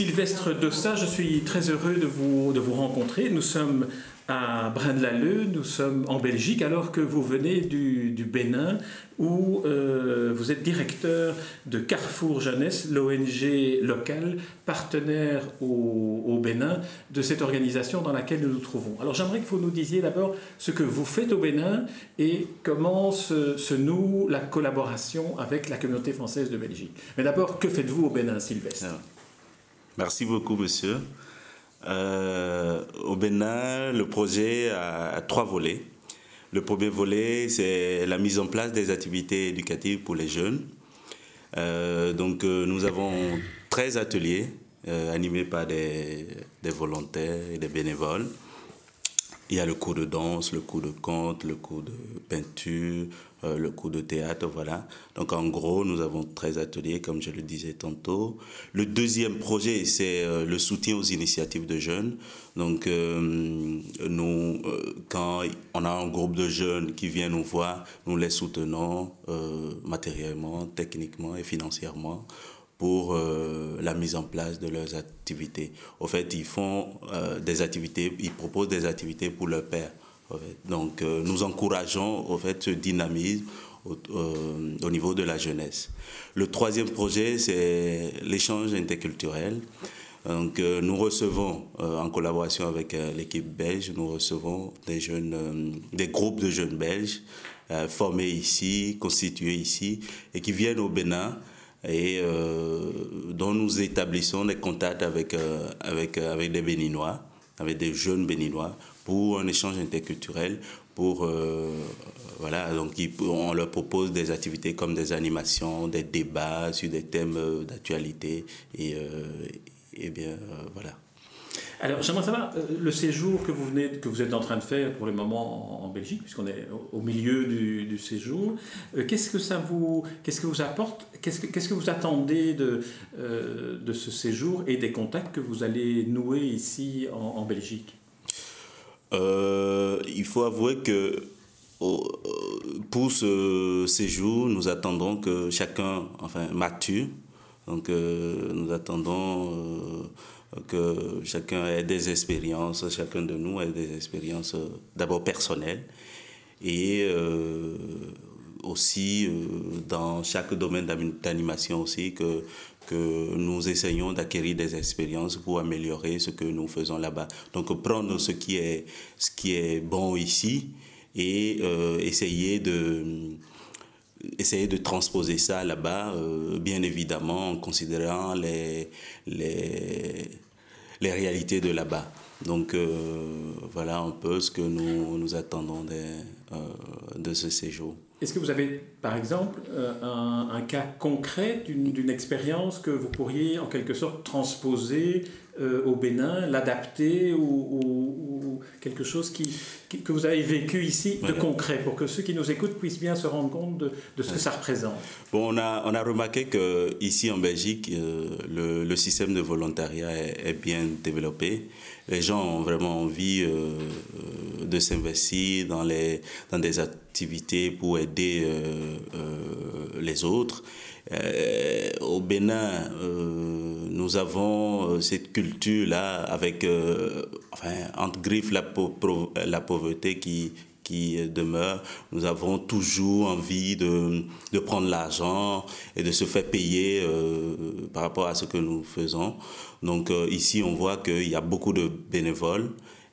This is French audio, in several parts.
Sylvestre Dossa, je suis très heureux de vous, rencontrer. Nous sommes à Braine-l'Alleud, nous sommes en Belgique, alors que vous venez du, Bénin, où euh, vous êtes directeur de Carrefour Jeunesse, l'ONG locale, partenaire au, Bénin de cette organisation dans laquelle nous nous trouvons. Alors j'aimerais que vous nous disiez d'abord ce que vous faites au Bénin et comment se, noue la collaboration avec la communauté française de Belgique. Mais d'abord, que faites-vous au Bénin, Sylvestre? Merci beaucoup, monsieur. Euh, au Bénin, le projet a, trois volets. Le premier volet, c'est la mise en place des activités éducatives pour les jeunes. Euh, donc, euh, nous avons 13 ateliers animés par des, des, volontaires et des bénévoles. Il y a le cours de danse, le cours de conte, le cours de peinture, euh, le cours de théâtre, voilà. Donc en gros, nous avons 13 ateliers, comme je le disais tantôt. Le deuxième projet, c'est euh, le soutien aux initiatives de jeunes. Donc euh, nous, quand on a un groupe de jeunes qui vient nous voir, nous les soutenons matériellement, techniquement et financièrement pour la mise en place de leurs activités. Au fait, ils font des activités, ils proposent des activités pour leur père. Donc euh, nous encourageons au fait ce dynamisme euh, au, niveau de la jeunesse. Le troisième projet, c'est l'échange interculturel. Donc, euh, nous recevons, en collaboration avec l'équipe belge, nous recevons des jeunes, des groupes de jeunes belges formés ici, constitués ici, et qui viennent au Bénin et dont nous établissons des contacts avec, avec, avec des Béninois, avec des jeunes Béninois, pour un échange interculturel, pour euh, voilà, donc on leur propose des activités comme des animations, des débats sur des thèmes euh, d'actualité et, euh, et bien voilà. Alors, j'aimerais savoir le séjour que vous êtes en train de faire pour le moment en, Belgique, puisqu'on est au, milieu du, séjour. qu'est-ce que ça vous, apporte Qu'est-ce que, vous attendez de, de ce séjour et des contacts que vous allez nouer ici en, Belgique? Euh, il faut avouer que pour ce séjour, nous attendons que chacun, enfin, mature. Donc, euh, nous attendons euh, que chacun ait des expériences, chacun de nous ait des expériences d'abord personnelles et aussi dans chaque domaine d'animation aussi que que nous essayons d'acquérir des expériences pour améliorer ce que nous faisons là-bas. Donc prendre ce qui est, ce qui est bon ici et euh, essayer de essayer de transposer ça là-bas, euh, bien évidemment en considérant les, les, les réalités de là-bas. Donc euh, voilà un peu ce que nous, nous attendons de, de ce séjour. Est-ce que vous avez, par exemple, euh, un, cas concret d'une expérience que vous pourriez en quelque sorte transposer euh, au Bénin, l'adapter ou, quelque chose qui, que vous avez vécu ici de concret pour que ceux qui nous écoutent puissent bien se rendre compte de, ce que ça représente Bon, on a, on a remarqué qu'ici en Belgique, euh, le, système de volontariat est, bien développé. Les gens ont vraiment envie de s'investir dans, les, dans des activités pour aider euh, euh, les autres. Euh, au Bénin, nous avons cette culture-là avec, enfin, entre griffes, la, la pauvreté qui, qui demeure. Nous avons toujours envie de, de prendre l'argent et de se faire payer par rapport à ce que nous faisons. Donc ici, on voit qu'il y a beaucoup de bénévoles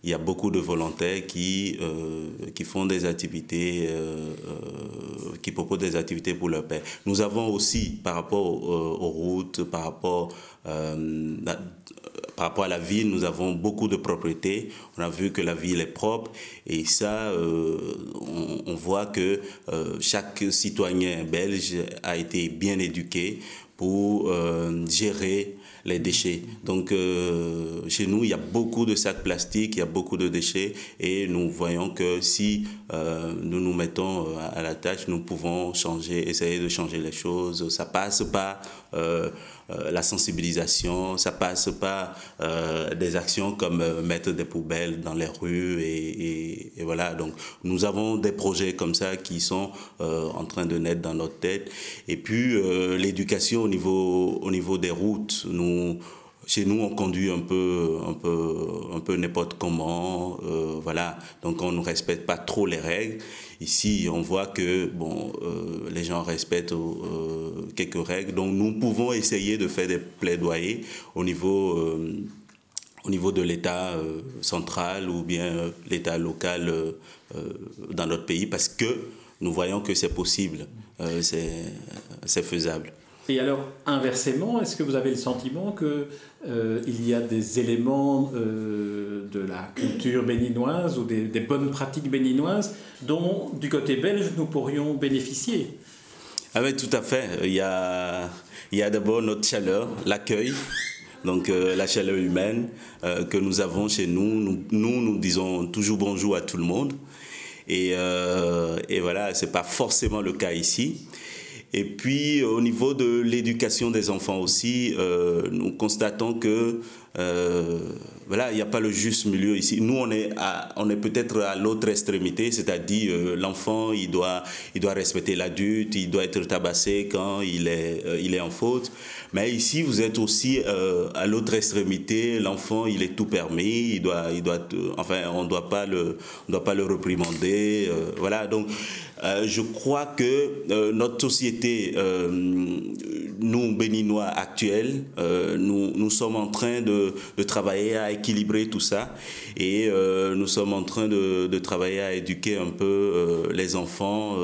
il y a beaucoup de volontaires qui, euh, qui font des activités, euh, euh, qui proposent des activités pour leur père. Nous avons aussi, par rapport aux routes, par rapport, par rapport à la ville, nous avons beaucoup de propriétés. On a vu que la ville est propre et ça, on, on, voit que chaque citoyen belge a été bien éduqué pour gérer les déchets. Donc chez nous, il y a beaucoup de sacs plastiques, il y a beaucoup de déchets et nous voyons que si nous nous mettons à la tâche, nous pouvons changer, essayer de changer les choses. Ça passe par euh, la sensibilisation, ça passe par euh, des actions comme euh, mettre des poubelles dans les rues et, et, voilà. Donc nous avons des projets comme ça qui sont en train de naître dans notre tête. Et puis l'éducation au niveau au niveau des routes, nous chez nous, on conduit un peu, un peu, un peu n'importe comment, euh, voilà. Donc, on ne respecte pas trop les règles. Ici, on voit que bon, euh, les gens respectent euh, quelques règles. Donc, nous pouvons essayer de faire des plaidoyers au niveau, au niveau de l'État central ou bien l'État local dans notre pays, parce que nous voyons que c'est possible, c'est faisable. Et alors, inversement, est-ce que vous avez le sentiment qu'il euh, y a des éléments euh, de la culture béninoise ou des, bonnes pratiques béninoises dont, du côté belge, nous pourrions bénéficier? Ah oui, tout à fait. Il y a, il y a d'abord notre chaleur, l'accueil. Donc euh, la chaleur humaine que nous avons chez nous. nous, nous, nous disons toujours bonjour à tout le monde. Et, et voilà, ce n'est pas forcément le cas ici. Et puis au niveau de l'éducation des enfants aussi, euh, nous constatons que euh, voilà, il n'y a pas le juste milieu ici. Nous, on est, on est peut-être à l'autre extrémité, c'est-à-dire euh, l'enfant, il doit, il doit respecter l'adulte, il doit être tabassé quand il est, il est en faute. Mais ici, vous êtes aussi à l'autre extrémité. L'enfant, il est tout permis, il doit, il doit, enfin, on ne doit pas le, on doit pas le réprimander. voilà, donc euh, je crois que euh, notre société, euh, nous, Béninois actuels, nous, nous sommes en train de, de, travailler à équilibrer tout ça et nous sommes en train de, de, travailler à éduquer un peu les enfants,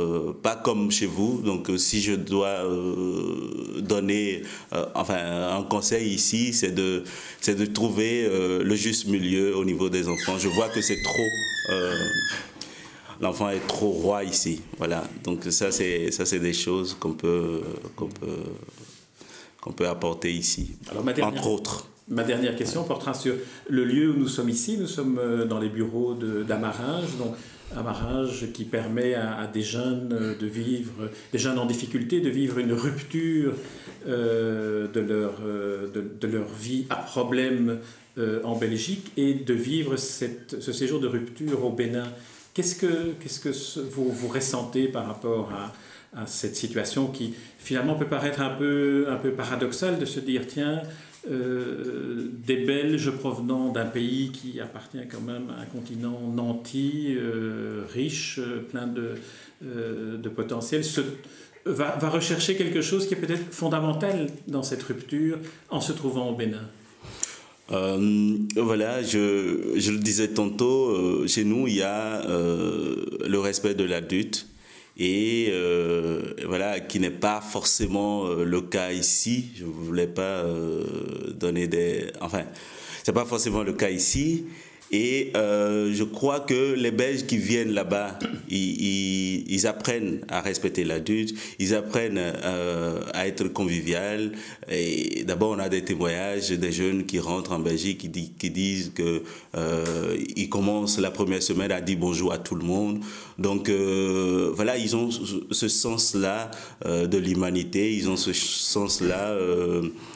pas comme chez vous. Donc, si je dois donner enfin, un conseil ici, c'est de, de trouver le juste milieu au niveau des enfants. Je vois que c'est trop l'enfant est trop roi ici. Voilà. Donc ça, c'est ça, c'est des choses qu'on peut qu'on peut qu'on peut apporter ici. Alors, entre autres. Ma dernière question portera sur le lieu où nous sommes ici. Nous sommes euh, dans les bureaux d'Amaringe, donc Amaringe qui permet à, des jeunes euh, de vivre, des jeunes en difficulté, de vivre une rupture euh, de, leur, de, de, leur vie à problème en Belgique et de vivre cette, ce séjour de rupture au Bénin. Qu'est-ce que, qu'est-ce que vous, vous ressentez par rapport à, à, cette situation qui finalement peut paraître un peu, un peu paradoxale de se dire tiens, euh, des Belges provenant d'un pays qui appartient quand même à un continent nanti, euh, riche, euh, plein de, de potentiel, va, va rechercher quelque chose qui est peut-être fondamental dans cette rupture en se trouvant au Bénin? Voilà, je, je, le disais tantôt, chez nous, il y a le respect de l'adulte et voilà, qui n'est pas forcément le cas ici. Je voulais pas donner des... Enfin, c'est pas forcément le cas ici. Et euh, je crois que les Belges qui viennent là-bas, ils, apprennent à respecter l'adulte, ils apprennent euh, à être convivial. Et d'abord, on a des témoignages des jeunes qui rentrent en Belgique qui, disent que euh, ils commencent la première semaine à dire bonjour à tout le monde. Donc euh, voilà, ils ont ce sens-là de l'humanité, ils ont ce sens-là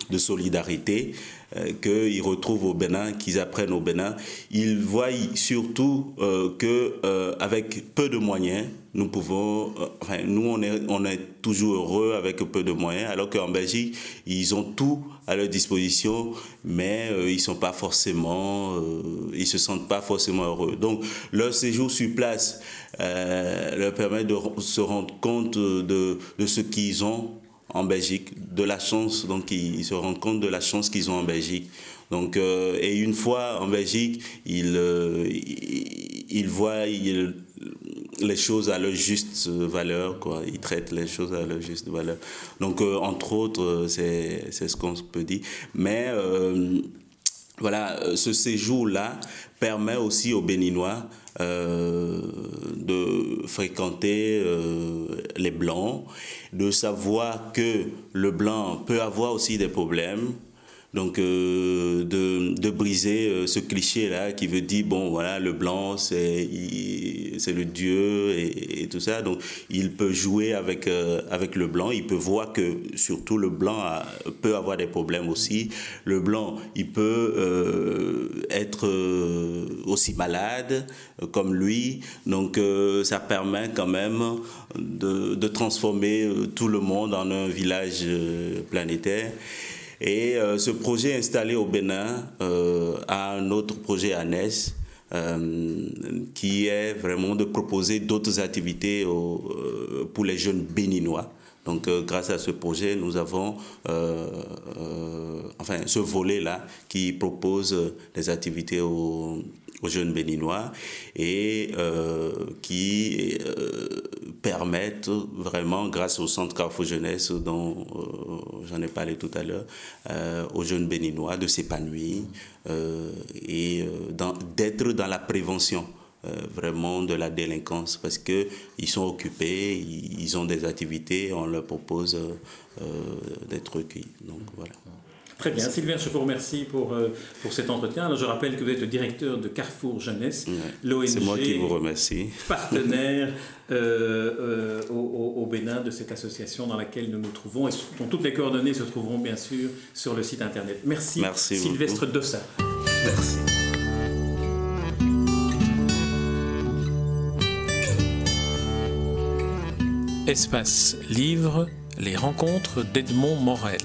de solidarité. Euh, qu'ils retrouvent au Bénin, qu'ils apprennent au Bénin. Ils voient surtout euh, que euh, avec peu de moyens, nous pouvons, enfin, nous on est, on est toujours heureux avec peu de moyens, alors qu'en Belgique, ils ont tout à leur disposition, mais ils sont pas forcément, ils se sentent pas forcément heureux. Donc leur séjour sur place leur permet de se rendre compte de, de ce qu'ils ont en Belgique, de la chance, donc ils, se rendent compte de la chance qu'ils ont en Belgique. Donc, euh, et une fois en Belgique, ils, euh, ils, voient les choses à leur juste valeur, quoi. Ils traitent les choses à leur juste valeur. Donc, euh, entre autres, c'est ce qu'on peut dire. Mais voilà, ce séjour-là permet aussi aux Béninois de fréquenter les Blancs, de savoir que le Blanc peut avoir aussi des problèmes, donc, euh, de, briser euh, ce cliché-là qui veut dire, bon, voilà, le blanc, c'est le dieu et, tout ça. Donc, il peut jouer avec, euh, avec le blanc. Il peut voir que, surtout, le blanc peut avoir des problèmes aussi. Le blanc, il peut être aussi malade comme lui. Donc, ça permet quand même de, de transformer tout le monde en un village planétaire. Et euh, ce projet installé au Bénin euh, a un autre projet à Nes. Euh, qui est vraiment de proposer d'autres activités pour les jeunes béninois. Donc, grâce à ce projet, nous avons enfin ce volet-là qui propose des activités aux, aux jeunes béninois et euh, qui euh, permettent vraiment, grâce au centre Carrefour Jeunesse dont euh, j'en ai parlé tout à l'heure, aux jeunes béninois de s'épanouir et d'être dans la prévention. vraiment de la délinquance parce qu'ils sont occupés, ils, ont des activités, on leur propose d'être recueillis. Donc voilà. Très bien. Sylvain, je vous remercie pour, euh, pour cet entretien. Alors, je rappelle que vous êtes le directeur de Carrefour Jeunesse, l'ONG. C'est moi qui vous remercie. Partenaire euh, euh, au, au, Bénin de cette association dans laquelle nous nous trouvons et dont toutes les coordonnées se trouveront bien sûr sur le site internet. Merci, Merci Sylvestre Dossa. Merci. Espace Livre, les rencontres d'Edmond Morel.